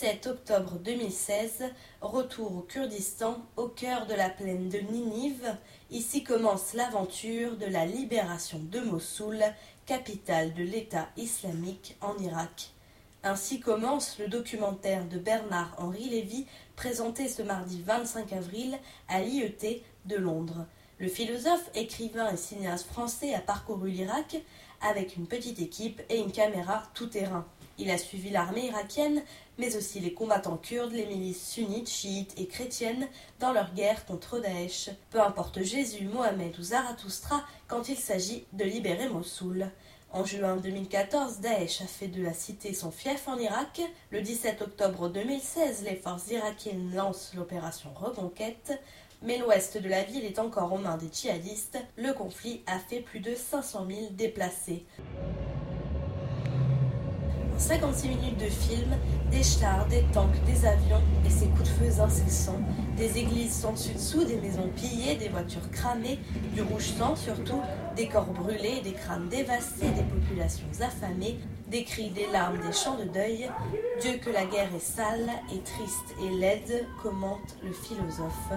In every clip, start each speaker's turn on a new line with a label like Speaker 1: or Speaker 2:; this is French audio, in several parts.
Speaker 1: 17 octobre 2016, retour au Kurdistan, au cœur de la plaine de Ninive. Ici commence l'aventure de la libération de Mossoul, capitale de l'État islamique en Irak. Ainsi commence le documentaire de Bernard-Henri Lévy, présenté ce mardi 25 avril à l'IET de Londres. Le philosophe, écrivain et cinéaste français a parcouru l'Irak avec une petite équipe et une caméra tout-terrain. Il a suivi l'armée irakienne, mais aussi les combattants kurdes, les milices sunnites, chiites et chrétiennes dans leur guerre contre Daesh. Peu importe Jésus, Mohamed ou Zarathustra quand il s'agit de libérer Mossoul. En juin 2014, Daesh a fait de la cité son fief en Irak. Le 17 octobre 2016, les forces irakiennes lancent l'opération Reconquête. Mais l'ouest de la ville est encore aux mains des djihadistes. Le conflit a fait plus de 500 000 déplacés. 56 minutes de film, des chars, des tanks, des avions et ces coups de feu incessants, des églises sans dessus dessous, des maisons pillées, des voitures cramées, du rouge sang surtout, des corps brûlés, des crânes dévastés, des populations affamées, des cris, des larmes, des chants de deuil. Dieu que la guerre est sale et triste et laide, commente le philosophe.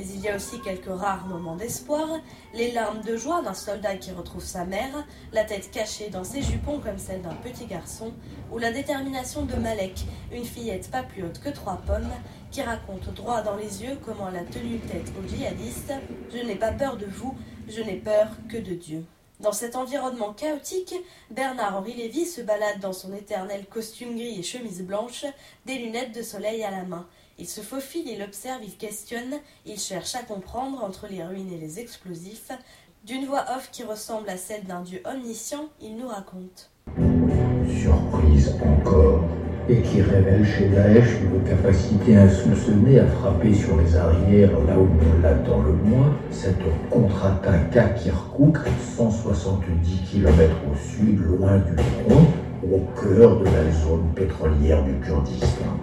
Speaker 1: Mais il y a aussi quelques rares moments d'espoir, les larmes de joie d'un soldat qui retrouve sa mère, la tête cachée dans ses jupons comme celle d'un petit garçon, ou la détermination de Malek, une fillette pas plus haute que trois pommes, qui raconte droit dans les yeux comment elle a tenu tête aux djihadistes Je n'ai pas peur de vous, je n'ai peur que de Dieu. Dans cet environnement chaotique, Bernard-Henri Lévy se balade dans son éternel costume gris et chemise blanche, des lunettes de soleil à la main. Il se faufile, il observe, il questionne, il cherche à comprendre entre les ruines et les explosifs. D'une voix off qui ressemble à celle d'un dieu omniscient, il nous raconte.
Speaker 2: Surprise encore, et qui révèle chez Daesh une capacité insoupçonnée à frapper sur les arrières là où on l'attend le moins. Cette contre-attaque à Kirkuk, 170 km au sud, loin du front, au cœur de la zone pétrolière du Kurdistan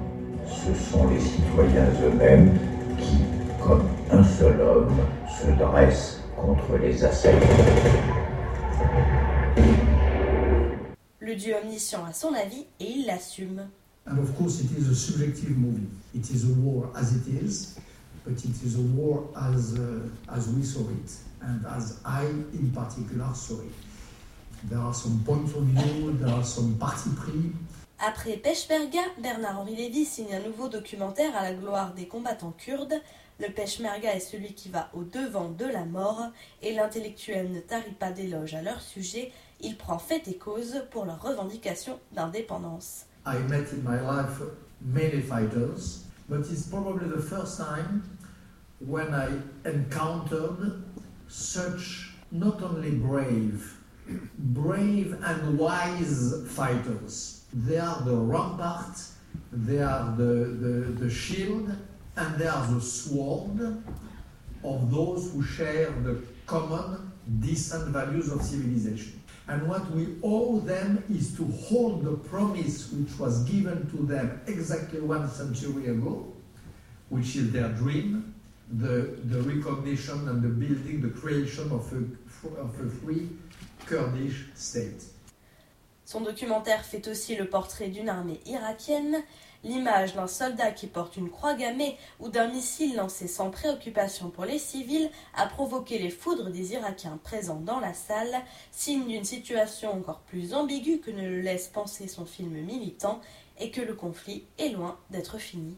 Speaker 2: ce sont les citoyens eux-mêmes qui, comme un seul homme, se dressent contre les assaillants.
Speaker 1: Le dieu omniscient a son avis et il l'assume.
Speaker 3: And of course, it is a subjective movie. It is a war as it is, but it is a war as, uh, as we saw it, and as I in particular saw it. There are some points of view, there are some parti pris,
Speaker 1: après Peshmerga, Bernard-Henri Lévy signe un nouveau documentaire à la gloire des combattants kurdes. Le Peshmerga est celui qui va au devant de la mort et l'intellectuel ne tarit pas d'éloges à leur sujet. Il prend fait et cause pour leur revendication d'indépendance.
Speaker 3: I met in my life many fighters, but it's probably the first time when I encountered such not only brave, brave and wise fighters. They are the rampart, they are the, the, the shield, and they are the sword of those who share the common decent values of civilization. And what we owe them is to hold the promise which was given to them exactly one century ago, which is their dream, the, the recognition and the building, the creation of a, of a free Kurdish state.
Speaker 1: Son documentaire fait aussi le portrait d'une armée irakienne, l'image d'un soldat qui porte une croix gammée ou d'un missile lancé sans préoccupation pour les civils a provoqué les foudres des Irakiens présents dans la salle, signe d'une situation encore plus ambiguë que ne le laisse penser son film militant et que le conflit est loin d'être fini.